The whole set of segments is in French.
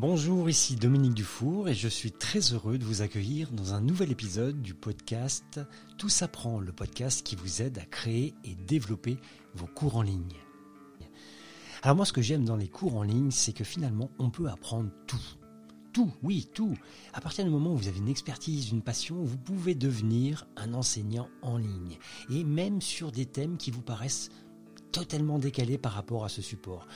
Bonjour, ici Dominique Dufour et je suis très heureux de vous accueillir dans un nouvel épisode du podcast Tout s'apprend, le podcast qui vous aide à créer et développer vos cours en ligne. Alors moi ce que j'aime dans les cours en ligne, c'est que finalement on peut apprendre tout. Tout, oui, tout. À partir du moment où vous avez une expertise, une passion, vous pouvez devenir un enseignant en ligne. Et même sur des thèmes qui vous paraissent totalement décalés par rapport à ce support.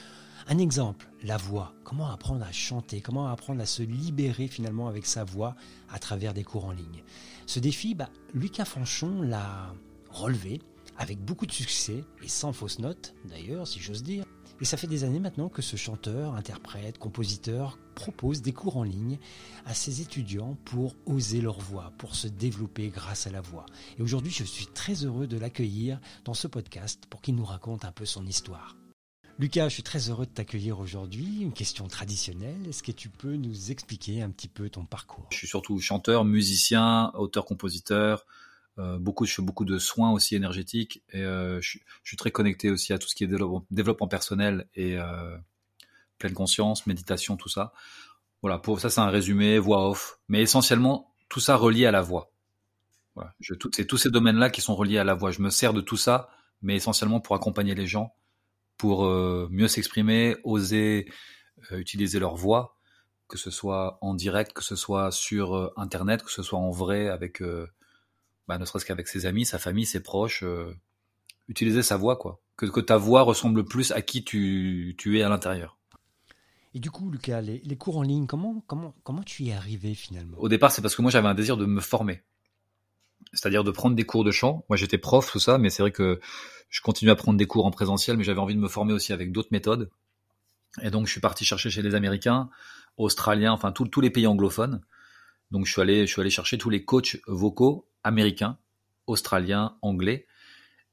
Un exemple, la voix. Comment apprendre à chanter? Comment apprendre à se libérer finalement avec sa voix à travers des cours en ligne? Ce défi, bah, Lucas Fanchon l'a relevé avec beaucoup de succès et sans fausse note d'ailleurs, si j'ose dire. Et ça fait des années maintenant que ce chanteur, interprète, compositeur propose des cours en ligne à ses étudiants pour oser leur voix, pour se développer grâce à la voix. Et aujourd'hui, je suis très heureux de l'accueillir dans ce podcast pour qu'il nous raconte un peu son histoire. Lucas, je suis très heureux de t'accueillir aujourd'hui. Une question traditionnelle. Est-ce que tu peux nous expliquer un petit peu ton parcours? Je suis surtout chanteur, musicien, auteur-compositeur. Euh, beaucoup, je fais beaucoup de soins aussi énergétiques et euh, je, suis très connecté aussi à tout ce qui est développement, personnel et euh, pleine conscience, méditation, tout ça. Voilà, pour ça c'est un résumé, voix off, mais essentiellement tout ça relié à la voix. C'est tous ces domaines-là qui sont reliés à la voix. Je me sers de tout ça, mais essentiellement pour accompagner les gens pour euh, mieux s'exprimer, oser euh, utiliser leur voix, que ce soit en direct, que ce soit sur euh, Internet, que ce soit en vrai avec, bah, ne serait-ce qu'avec ses amis, sa famille, ses proches, utiliser sa voix, quoi. Que, que, ta voix ressemble plus à qui tu, tu es à l'intérieur. Et du coup, Lucas, les, les, cours en ligne, comment, comment, comment tu y es arrivé finalement? Au départ, c'est parce que moi j'avais un désir de me former. C'est-à-dire de prendre des cours de chant. Moi j'étais prof, tout ça, mais c'est vrai que je continue à prendre des cours en présentiel, mais j'avais envie de me former aussi avec d'autres méthodes. Et donc, je suis parti chercher chez les Américains, Australiens, enfin tous les pays anglophones. Donc, je suis allé, chercher tous les coachs vocaux américains, australiens, anglais.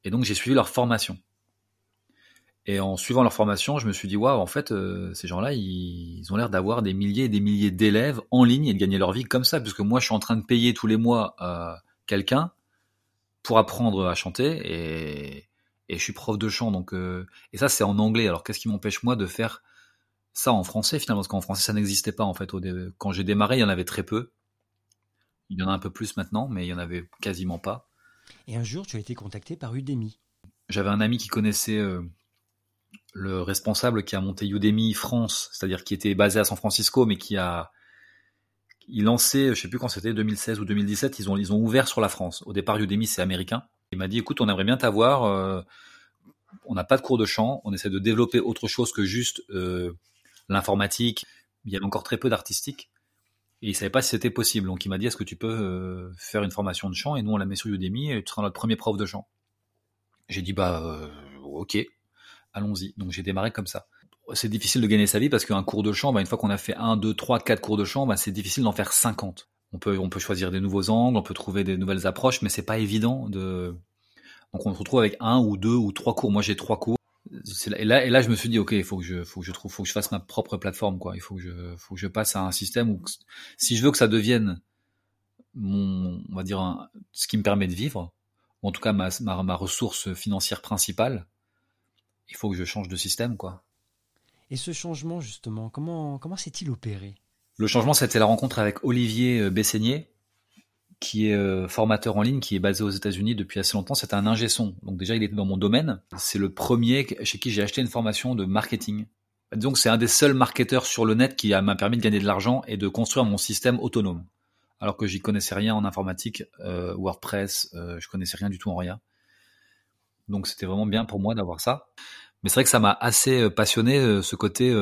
Et donc, j'ai suivi leur formation. Et en suivant leur formation, je me suis dit, waouh, en fait, euh, ces gens-là, ils, ont l'air d'avoir des milliers et des milliers d'élèves en ligne et de gagner leur vie comme ça, puisque moi, je suis en train de payer tous les mois euh, quelqu'un pour apprendre à chanter et, et je suis prof de chant, donc euh, et ça c'est en anglais. Alors qu'est-ce qui m'empêche moi de faire ça en français finalement? Parce qu'en français ça n'existait pas en fait. Quand j'ai démarré, il y en avait très peu. Il y en a un peu plus maintenant, mais il y en avait quasiment pas. Et un jour, tu as été contacté par Udemy. J'avais un ami qui connaissait euh, le responsable qui a monté Udemy France, c'est-à-dire qui était basé à San Francisco, mais qui a il lancé, je sais plus quand c'était, 2016 ou 2017, ils ont ils ont ouvert sur la France. Au départ, Udemy c'est américain. Il m'a dit, écoute, on aimerait bien t'avoir. Euh, on n'a pas de cours de chant. On essaie de développer autre chose que juste euh, l'informatique. Il y avait encore très peu d'artistique. Et il savait pas si c'était possible. Donc il m'a dit, est-ce que tu peux euh, faire une formation de chant? Et nous, on la met sur Udemy et tu seras notre premier prof de chant. J'ai dit, bah, ok, allons-y. Donc j'ai démarré comme ça. C'est difficile de gagner sa vie parce qu'un cours de chant, bah, une fois qu'on a fait un, deux, trois, quatre cours de chant, bah, c'est difficile d'en faire 50 on peut, on peut choisir des nouveaux angles, on peut trouver des nouvelles approches, mais c'est pas évident de. Donc on se retrouve avec un ou deux ou trois cours. Moi j'ai trois cours. Et là, et là, je me suis dit, ok, il faut que je, faut que je trouve, faut que je fasse ma propre plateforme, quoi. Il faut que je, faut que je passe à un système où, si je veux que ça devienne mon, on va dire, ce qui me permet de vivre, ou en tout cas ma, ma, ma ressource financière principale, il faut que je change de système, quoi. Et ce changement, justement, comment, s'est-il opéré? Le changement, c'était la rencontre avec Olivier euh, Besseigné, qui est euh, formateur en ligne, qui est basé aux États-Unis depuis assez longtemps. C'était un ingé son. Donc déjà, il était dans mon domaine. C'est le premier chez qui j'ai acheté une formation de marketing. Donc c'est un des seuls marketeurs sur le net qui m'a permis de gagner de l'argent et de construire mon système autonome. Alors que j'y connaissais rien en informatique, euh, WordPress, je connaissais rien du tout en rien. Donc c'était vraiment bien pour moi d'avoir ça. Mais c'est vrai que ça m'a assez passionné ce côté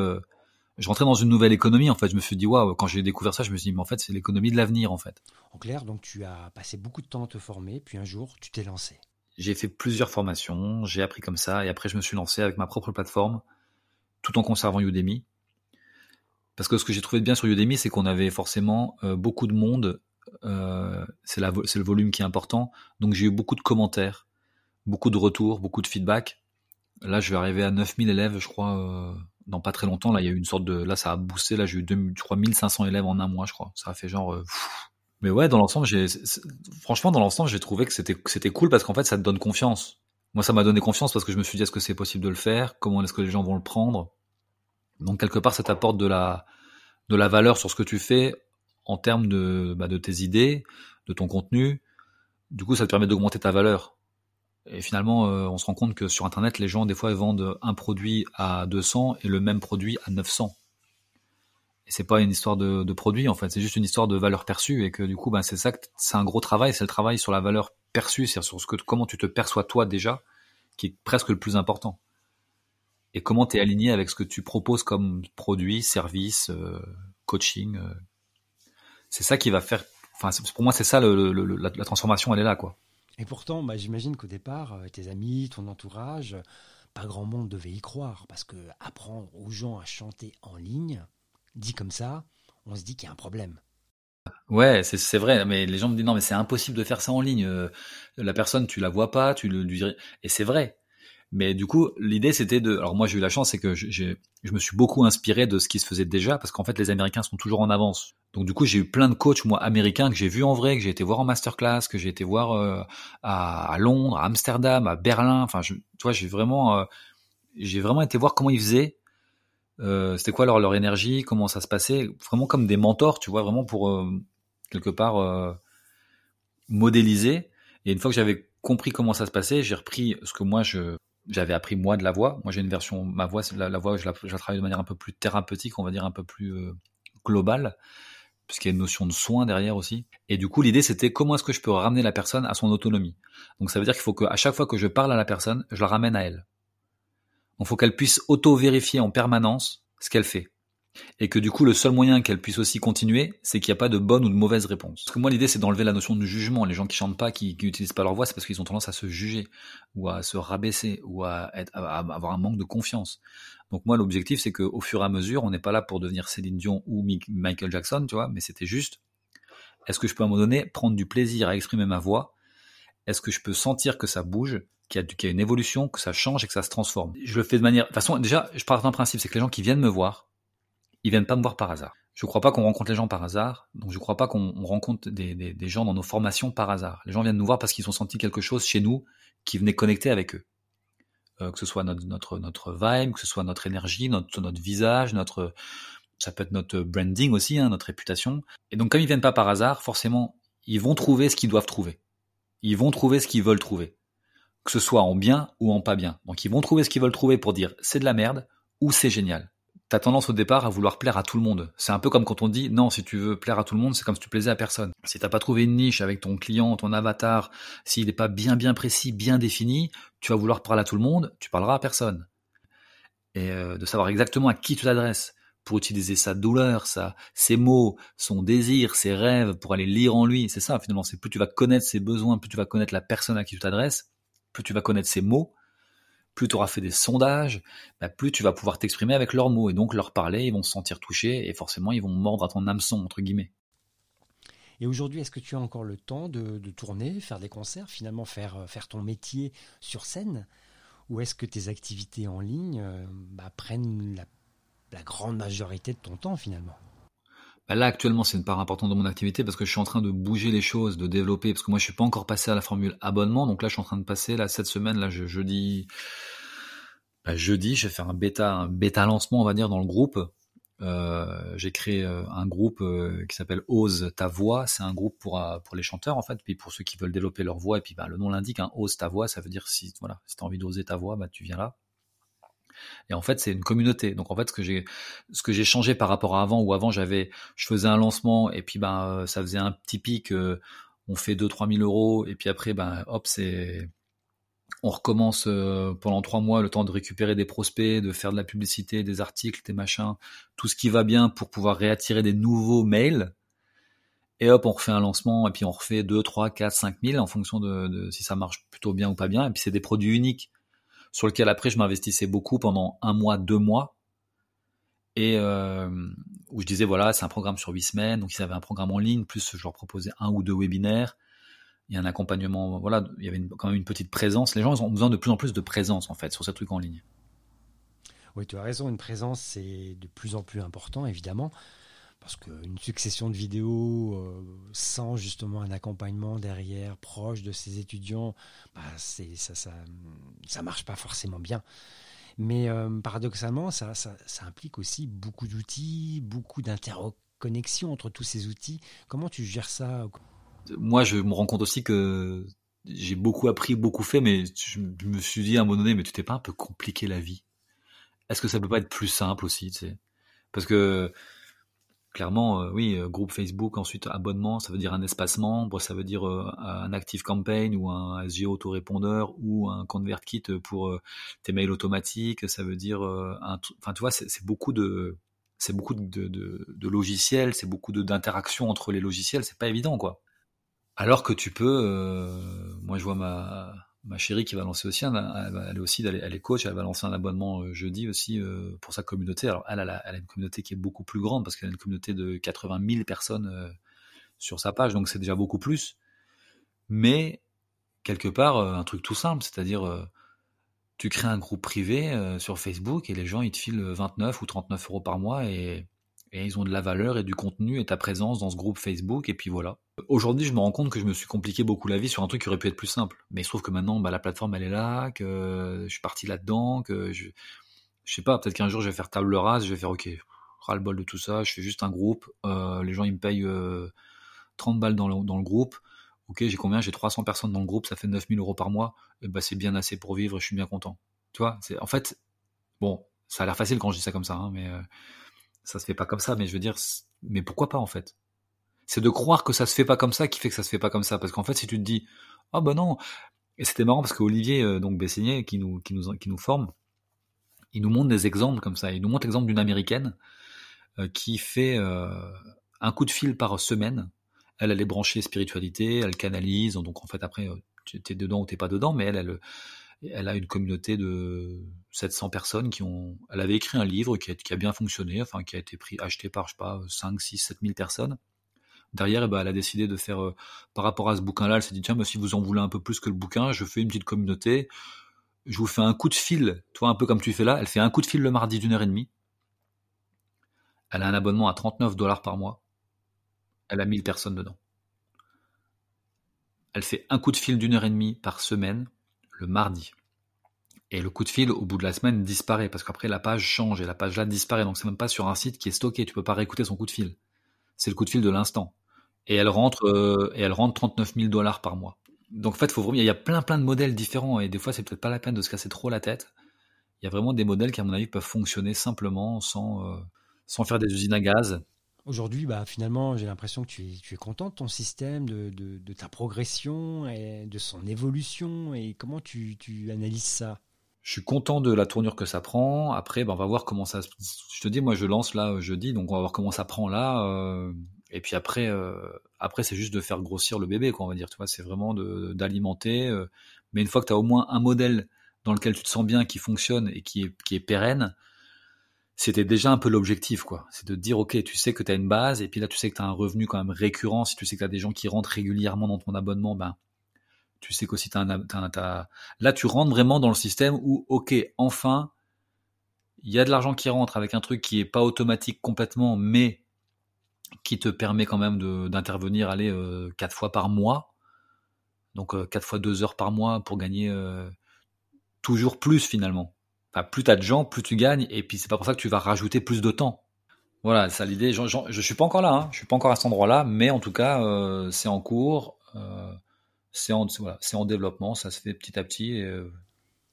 je rentrais dans une nouvelle économie en fait. Je me suis dit waouh, quand j'ai découvert ça, je me suis dit mais en fait c'est l'économie de l'avenir en fait. En clair, donc tu as passé beaucoup de temps à te former, puis un jour tu t'es lancé. J'ai fait plusieurs formations, j'ai appris comme ça, et après je me suis lancé avec ma propre plateforme, tout en conservant Udemy. Parce que ce que j'ai trouvé de bien sur Udemy, c'est qu'on avait forcément euh, beaucoup de monde. Euh, c'est le volume qui est important. Donc j'ai eu beaucoup de commentaires, beaucoup de retours, beaucoup de feedback. Là, je vais arriver à 9000 élèves, je crois, euh, dans pas très longtemps. Là, il y a eu une sorte de, là, ça a boosté. Là, j'ai eu, je crois, 1500 élèves en un mois, je crois. Ça a fait genre. Euh, mais ouais, dans l'ensemble, j'ai, franchement, dans l'ensemble, j'ai trouvé que c'était, c'était cool parce qu'en fait, ça te donne confiance. Moi, ça m'a donné confiance parce que je me suis dit, est-ce que c'est possible de le faire? Comment est-ce que les gens vont le prendre? Donc, quelque part, ça t'apporte de la, de la valeur sur ce que tu fais en termes de, bah, de tes idées, de ton contenu. Du coup, ça te permet d'augmenter ta valeur. Et finalement, euh, on se rend compte que sur Internet, les gens, des fois, vendent un produit à 200 et le même produit à 900. Et c'est pas une histoire de, de produit, en fait. C'est juste une histoire de valeur perçue. Et que du coup, ben, c'est ça, c'est un gros travail. C'est le travail sur la valeur perçue, c'est-à-dire sur ce que, comment tu te perçois toi déjà, qui est presque le plus important. Et comment tu es aligné avec ce que tu proposes comme produit, service, euh, coaching. Euh. C'est ça qui va faire. Enfin, pour moi, c'est ça le, la, la transformation, elle est là, quoi. Et pourtant, bah, j'imagine qu'au départ, euh, tes amis, ton entourage, pas grand monde devait y croire, parce que apprendre aux gens à chanter en ligne, dit comme ça, on se dit qu'il y a un problème. Ouais, c'est vrai, mais les gens me disent non, mais c'est impossible de faire ça en ligne. Euh, la personne, tu la vois pas, tu le lui et c'est vrai. Mais du coup, l'idée c'était de. Alors moi, j'ai eu la chance, c'est que je me suis beaucoup inspiré de ce qui se faisait déjà, parce qu'en fait, les Américains sont toujours en avance donc du coup, j'ai eu plein de coachs moi américains que j'ai vus en vrai, que j'ai été voir en masterclass, que j'ai été voir euh, à, Londres, à Amsterdam, à Berlin. Enfin, je, tu vois, j'ai vraiment, euh, j'ai vraiment été voir comment ils faisaient. Euh, c'était quoi leur leur énergie, comment ça se passait, vraiment comme des mentors, tu vois, vraiment pour euh, quelque part modéliser. Et une fois que j'avais compris comment ça se passait, j'ai repris ce que moi je j'avais appris moi de la voix. Moi, j'ai une version, ma voix, la, la voix, je la, je la travaille de manière un peu plus thérapeutique, on va dire un peu plus globale puisqu'il y a une notion de soin derrière aussi. Et du coup, l'idée, c'était comment est-ce que je peux ramener la personne à son autonomie. Donc ça veut dire qu'il faut qu'à chaque fois que je parle à la personne, je la ramène à elle. Il faut qu'elle puisse auto-vérifier en permanence ce qu'elle fait. Et que du coup, le seul moyen qu'elle puisse aussi continuer, c'est qu'il n'y a pas de bonne ou de mauvaise réponse. Parce que moi, l'idée, c'est d'enlever la notion de jugement. Les gens qui chantent pas, qui n'utilisent pas leur voix, c'est parce qu'ils ont tendance à se juger, ou à se rabaisser, ou à, avoir un manque de confiance. Donc moi, l'objectif, c'est qu'au fur et à mesure, on n'est pas là pour devenir Céline Dion ou Michael Jackson, tu vois, mais c'était juste, est-ce que je peux à un moment donné prendre du plaisir à exprimer ma voix? Est-ce que je peux sentir que ça bouge, qu'il y, a une évolution, que ça change et que ça se transforme? Je le fais de manière... De toute façon, déjà, je pars d'un principe, c'est que les gens qui viennent me voir, ils viennent pas me voir par hasard. Je ne crois pas qu'on rencontre les gens par hasard, donc je ne crois pas qu'on rencontre des, gens dans nos formations par hasard. Les gens viennent nous voir parce qu'ils ont senti quelque chose chez nous qui venait connecter avec eux. Euh, que ce soit notre, notre, notre vibe, que ce soit notre énergie, notre, notre visage, notre, ça peut être notre branding aussi, hein, notre réputation. Et donc, comme ils viennent pas par hasard, forcément, ils vont trouver ce qu'ils doivent trouver. Ils vont trouver ce qu'ils veulent trouver. Que ce soit en bien ou en pas bien. Donc, ils vont trouver ce qu'ils veulent trouver pour dire c'est de la merde ou c'est génial t'as tendance au départ à vouloir plaire à tout le monde. C'est un peu comme quand on dit non, si tu veux plaire à tout le monde, c'est comme si tu plaisais à personne. Si t'as pas trouvé une niche avec ton client, ton avatar, s'il n'est pas bien bien précis, bien défini, tu vas vouloir parler à tout le monde, tu parleras à personne. Et euh, de savoir exactement à qui tu t'adresses pour utiliser sa douleur, sa, ses mots, son désir, ses rêves, pour aller lire en lui. C'est ça finalement. C'est plus tu vas connaître ses besoins, plus tu vas connaître la personne à qui tu t'adresses, plus tu vas connaître ses mots, plus tu auras fait des sondages, bah, plus tu vas pouvoir t'exprimer avec leurs mots. Et donc leur parler, ils vont se sentir touchés et forcément ils vont mordre à ton hameçon entre guillemets. Et aujourd'hui, est-ce que tu as encore le temps de, tourner, faire des concerts, finalement faire, euh, faire ton métier sur scène? Ou est-ce que tes activités en ligne euh, bah, prennent la, grande majorité de ton temps finalement? Là, actuellement, c'est une part importante de mon activité parce que je suis en train de bouger les choses, de développer, parce que moi, je suis pas encore passé à la formule abonnement. Donc là, je suis en train de passer, là, cette semaine, jeudi, bah, jeudi, je vais faire un bêta, un bêta lancement, on va dire, dans le groupe. Euh, j'ai créé euh, un groupe euh, qui s'appelle Ose ta voix. C'est un groupe pour les chanteurs en fait, puis pour ceux qui veulent développer leur voix. Et puis bah, le nom l'indique, hein, Ose ta voix, ça veut dire si voilà, si envie d'oser ta voix, bah tu viens là. Et en fait, c'est une communauté. Donc en fait, ce que j'ai, ce que j'ai changé par rapport à avant, où avant j'avais, je faisais un lancement et puis ben ça faisait un petit pic, on fait 2-3 000 euros et puis après ben hop c'est on recommence euh, pendant trois mois le temps de récupérer des prospects, de faire de la publicité, des articles, des machins, tout ce qui va bien pour pouvoir réattirer des nouveaux mails. Et hop, on refait un lancement et puis on refait 2, 3, 4, 5 000 en fonction de, si ça marche plutôt bien ou pas bien. Et puis c'est des produits uniques sur lesquels après je m'investissais beaucoup pendant un mois, deux mois. Et euh, où je disais voilà, c'est un programme sur huit semaines, donc ils avaient un programme en ligne, plus je leur proposais un ou deux webinaires il y un accompagnement, voilà, il y avait quand même une petite présence. Les gens ont besoin de plus en plus de présence en fait sur ces trucs en ligne. Oui, tu as raison, une présence c'est de plus en plus important évidemment, parce qu'une succession de vidéos euh, sans justement un accompagnement derrière proche de ces étudiants, bah, ça, ça, marche pas forcément bien. Mais euh, paradoxalement, ça, implique aussi beaucoup d'outils, beaucoup d'interconnexion entre tous ces outils. Comment tu gères ça Moi, je me rends compte aussi que j'ai beaucoup appris, beaucoup fait, mais je me suis dit à un moment donné, mais tu t'es pas un peu compliqué la vie Est-ce que ça peut pas être plus simple aussi, Parce que clairement, euh, oui, euh, groupe Facebook, ensuite abonnement, ça veut dire un espace membre, ça veut dire euh, un Active Campaign ou un SG autorépondeur ou un ConvertKit pour tes mails automatiques, ça veut dire un, enfin tu vois, c'est beaucoup de c'est beaucoup de logiciels, c'est beaucoup d'interactions entre les logiciels, c'est pas évident quoi. Alors que tu peux, moi je vois ma ma chérie qui va lancer aussi, elle, est aussi, elle est coach, elle va lancer un abonnement euh, jeudi aussi euh, pour sa communauté. Alors elle, a, une communauté qui est beaucoup plus grande parce qu'elle a une communauté de 80 000 personnes euh, sur sa page, donc c'est déjà beaucoup plus. Mais quelque part, un truc tout simple, c'est-à-dire tu crées un groupe privé sur Facebook et les gens ils te filent 29 ou 39 euros par mois et ils ont de la valeur et du contenu et ta présence dans ce groupe Facebook et puis voilà. Aujourd'hui, je me rends compte que je me suis compliqué beaucoup la vie sur un truc qui aurait pu être plus simple. Mais il se trouve que maintenant, bah, la plateforme elle est là, que je suis parti là-dedans, que je, je sais pas, peut-être qu'un jour je vais faire table rase, je vais faire ok, ras le bol de tout ça, je fais juste un groupe, euh, les gens ils me payent 30 euh, balles dans le, dans le groupe. Ok, j'ai combien? J'ai 300 personnes dans le groupe, ça fait 9000 euros par mois. Bah c'est bien assez pour vivre, je suis bien content. Tu vois, en fait, bon, ça a l'air facile quand je dis ça comme ça, hein, mais euh, ça se fait pas comme ça, mais je veux dire, mais pourquoi pas en fait? C'est de croire que ça se fait pas comme ça qui fait que ça se fait pas comme ça, parce qu'en fait, si tu te dis, ah oh, ben non, et c'était marrant parce qu'Olivier euh, donc Bessigné qui nous qui nous qui nous forme, il nous montre des exemples comme ça. Il nous montre l'exemple d'une américaine euh, qui fait euh, un coup de fil par semaine. Elle, elle est branchée spiritualité, elle canalise, donc en fait après, tu es dedans ou t'es pas dedans, mais elle, elle, elle a une communauté de 700 personnes qui ont. Elle avait écrit un livre qui a, qui a bien fonctionné, enfin qui a été pris, acheté par je sais pas 5, 6, 7 000 personnes. Derrière, eh ben, elle a décidé de faire euh, par rapport à ce bouquin-là. Elle s'est dit tiens, mais si vous en voulez un peu plus que le bouquin, je fais une petite communauté. Je vous fais un coup de fil, toi un peu comme tu fais là. Elle fait un coup de fil le mardi d'une heure et demie. Elle a un abonnement à 39 dollars par mois. Elle a 1000 personnes dedans. Elle fait un coup de fil d'une heure et demie par semaine le mardi. Et le coup de fil, au bout de la semaine, disparaît, parce qu'après, la page change, et la page là disparaît. Donc, c'est même pas sur un site qui est stocké, tu peux pas réécouter son coup de fil. C'est le coup de fil de l'instant. Et elle rentre, euh, et elle rentre 39 000 dollars par mois. Donc, en fait, faut vraiment, il y a plein, plein de modèles différents, et des fois, c'est peut-être pas la peine de se casser trop la tête. Il y a vraiment des modèles qui, à mon avis, peuvent fonctionner simplement, sans, euh, sans faire des usines à gaz. Aujourd'hui, bah, finalement, j'ai l'impression que tu es, tu es content de ton système, de, de, ta progression et de son évolution. Et comment tu, tu, analyses ça? Je suis content de la tournure que ça prend. Après, bah, on va voir comment ça. Je te dis, moi, je lance là jeudi, donc on va voir comment ça prend là. Euh, et puis après, euh, après, c'est juste de faire grossir le bébé, quoi, on va dire. Tu vois, c'est vraiment d'alimenter. Euh, mais une fois que tu as au moins un modèle dans lequel tu te sens bien, qui fonctionne et qui est, qui est pérenne, c'était déjà un peu l'objectif, quoi. C'est de dire, ok, tu sais que tu as une base, et puis là, tu sais que tu as un revenu quand même récurrent. Si tu sais que tu as des gens qui rentrent régulièrement dans ton abonnement, ben, tu sais qu'aussi tu as un. Là, tu rentres vraiment dans le système où, ok, enfin, il y a de l'argent qui rentre avec un truc qui est pas automatique complètement, mais qui te permet quand même d'intervenir, aller euh, quatre fois par mois. Donc, euh, quatre fois deux heures par mois pour gagner euh, toujours plus finalement. Enfin, plus t'as de gens, plus tu gagnes, et puis c'est pas pour ça que tu vas rajouter plus de temps. Voilà, ça l'idée. Je, je, suis pas encore là, hein. je suis pas encore à cet endroit-là, mais en tout cas, euh, c'est en cours, c'est en, voilà, en développement, ça se fait petit à petit. Et.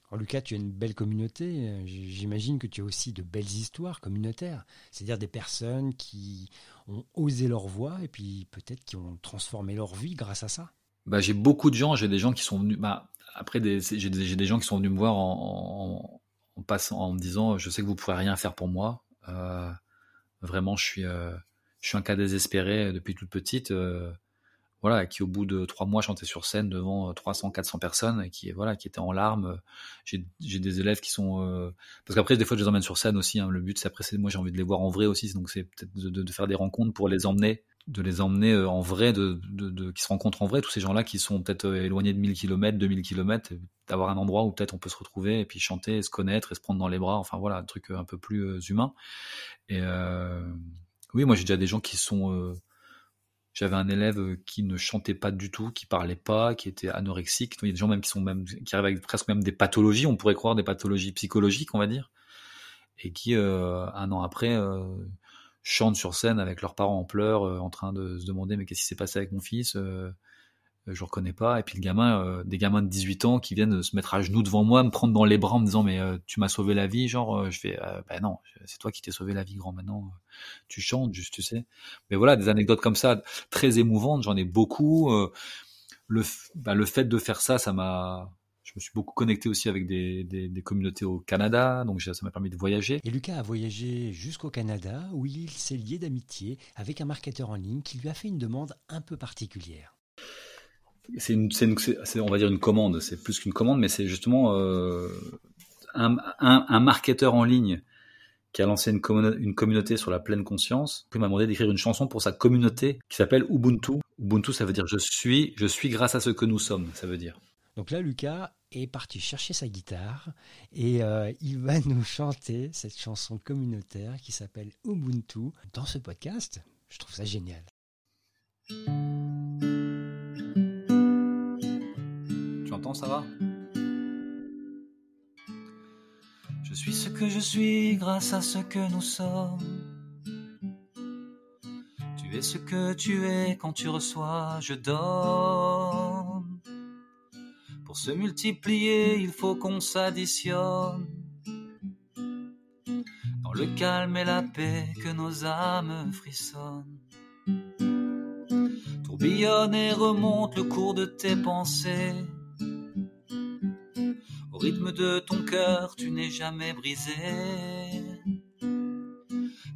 Alors Lucas, tu as une belle communauté. J'imagine que tu as aussi de belles histoires communautaires, c'est-à-dire des personnes qui ont osé leur voix et puis peut-être qui ont transformé leur vie grâce à ça. Bah, j'ai beaucoup de gens. J'ai des gens qui sont venus. Bah, après, j'ai des, gens qui sont venus me voir en passant en me disant je sais que vous pourrez rien faire pour moi. Euh, vraiment, je suis euh, un cas désespéré depuis toute petite. Euh, voilà, qui au bout de trois mois chantait sur scène devant 300, 400 personnes et qui voilà, qui étaient en larmes. J'ai des élèves qui sont parce qu'après des fois je les emmène sur scène aussi. Hein. le but c'est après moi j'ai envie de les voir en vrai aussi, donc c'est peut-être de, faire des rencontres pour les emmener de les emmener euh, en vrai, de, de, qui se rencontrent en vrai, tous ces gens-là qui sont peut-être euh, éloignés de 1000 km, 2000 km, d'avoir un endroit où peut-être on peut se retrouver et puis chanter, et se connaître et se prendre dans les bras, enfin voilà, un truc euh, un peu plus humain. Et euh, oui, moi j'ai déjà des gens qui sont, euh, J'avais un élève qui ne chantait pas du tout, qui parlait pas, qui était anorexique. Il y a des gens même qui sont même qui arrivent avec presque même des pathologies, on pourrait croire des pathologies psychologiques, on va dire, et qui un an après chantent sur scène avec leurs parents en pleurs, en train de se demander mais qu'est-ce qui s'est passé avec mon fils euh, je reconnais pas. Et puis le gamin, euh, des gamins de 18 ans qui viennent se mettre à genoux devant moi, me prendre dans les bras en me disant mais euh, tu m'as sauvé la vie, genre je fais ben non, c'est toi qui t'es sauvé la vie grand maintenant. tu chantes juste, tu sais. Mais voilà, des anecdotes comme ça très émouvantes, j'en ai beaucoup. le bah, le fait de faire ça, ça m'a je me suis beaucoup connecté aussi avec des, des, des communautés au Canada, donc ça m'a permis de voyager. Et Lucas a voyagé jusqu'au Canada où il s'est lié d'amitié avec un marketeur en ligne qui lui a fait une demande un peu particulière c'est une, on va dire une commande, c'est plus qu'une commande, mais c'est justement euh, un, marketeur en ligne qui a lancé une, communauté sur la pleine conscience, qui m'a demandé d'écrire une chanson pour sa communauté qui s'appelle Ubuntu. Ubuntu, ça veut dire je suis, je suis grâce à ce que nous sommes, ça veut dire. Donc là, Lucas est parti chercher sa guitare et euh, il va nous chanter cette chanson communautaire qui s'appelle Ubuntu dans ce podcast. Je trouve ça génial. Ça va Je suis ce que je suis grâce à ce que nous sommes. Tu es ce que tu es quand tu reçois, je donne. Pour se multiplier, il faut qu'on s'additionne. Dans le calme et la paix que nos âmes frissonnent. Tourbillonne et remonte le cours de tes pensées au rythme de ton cœur, tu n'es jamais brisé.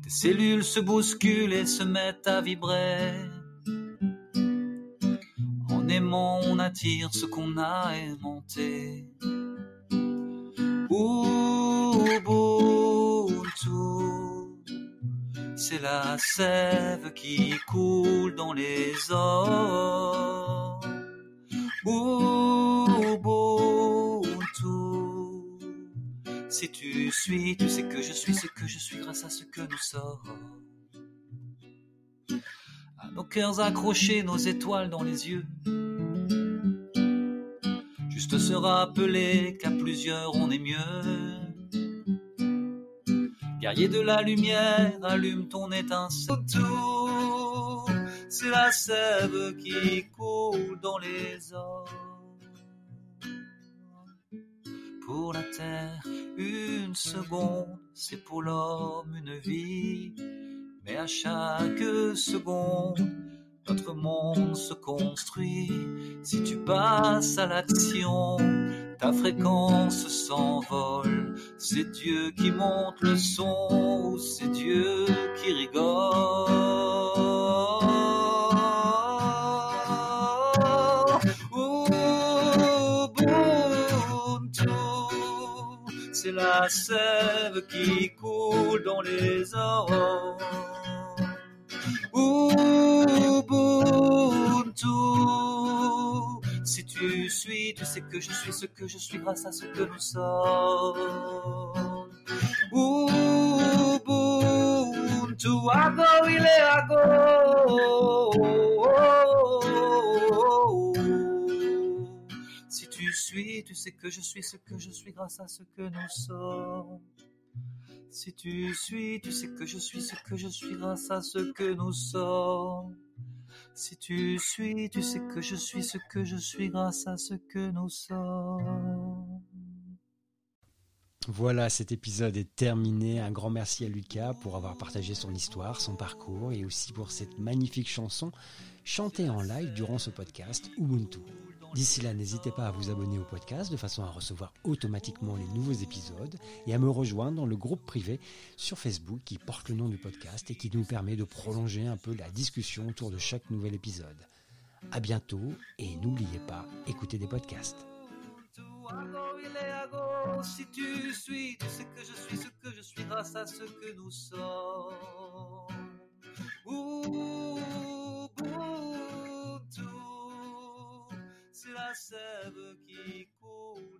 Tes cellules se bousculent et se mettent à vibrer. En aimant, on attire ce qu'on a aimanté. Ubuntu, c'est la sève qui coule dans les os. Si tu suis, tu sais que je suis ce que je suis grâce à ce que nous sommes. À nos cœurs accrochés, nos étoiles dans les yeux. Juste se rappeler qu'à plusieurs on est mieux. Guerrier de la lumière, allume ton étincelle. C'est la sève qui coule dans les eaux pour la terre, une seconde, c'est pour l'homme une vie. Mais à chaque seconde, notre monde se construit. Si tu passes à l'action, ta fréquence s'envole. C'est Dieu qui monte le son ou c'est Dieu qui rigole. La sève qui coule dans les os. Ubuntu, si tu suis, tu sais que je suis ce que je suis grâce à ce que nous sommes. Ubuntu, ago il est ago. Sais que je suis ce que je suis grâce à ce que nous sommes. Si tu suis, tu sais que je suis ce que je suis grâce à ce que nous sommes. Si tu suis, tu sais que je suis ce que je suis grâce à ce que nous sommes. Voilà, cet épisode est terminé. Un grand merci à Lucas pour avoir partagé son histoire, son parcours et aussi pour cette magnifique chanson chantée en live durant ce podcast Ubuntu. D'ici là, n'hésitez pas à vous abonner au podcast de façon à recevoir automatiquement les nouveaux épisodes et à me rejoindre dans le groupe privé sur Facebook qui porte le nom du podcast et qui nous permet de prolonger un peu la discussion autour de chaque nouvel épisode. À bientôt et n'oubliez pas, écoutez des podcasts. sabe que cura.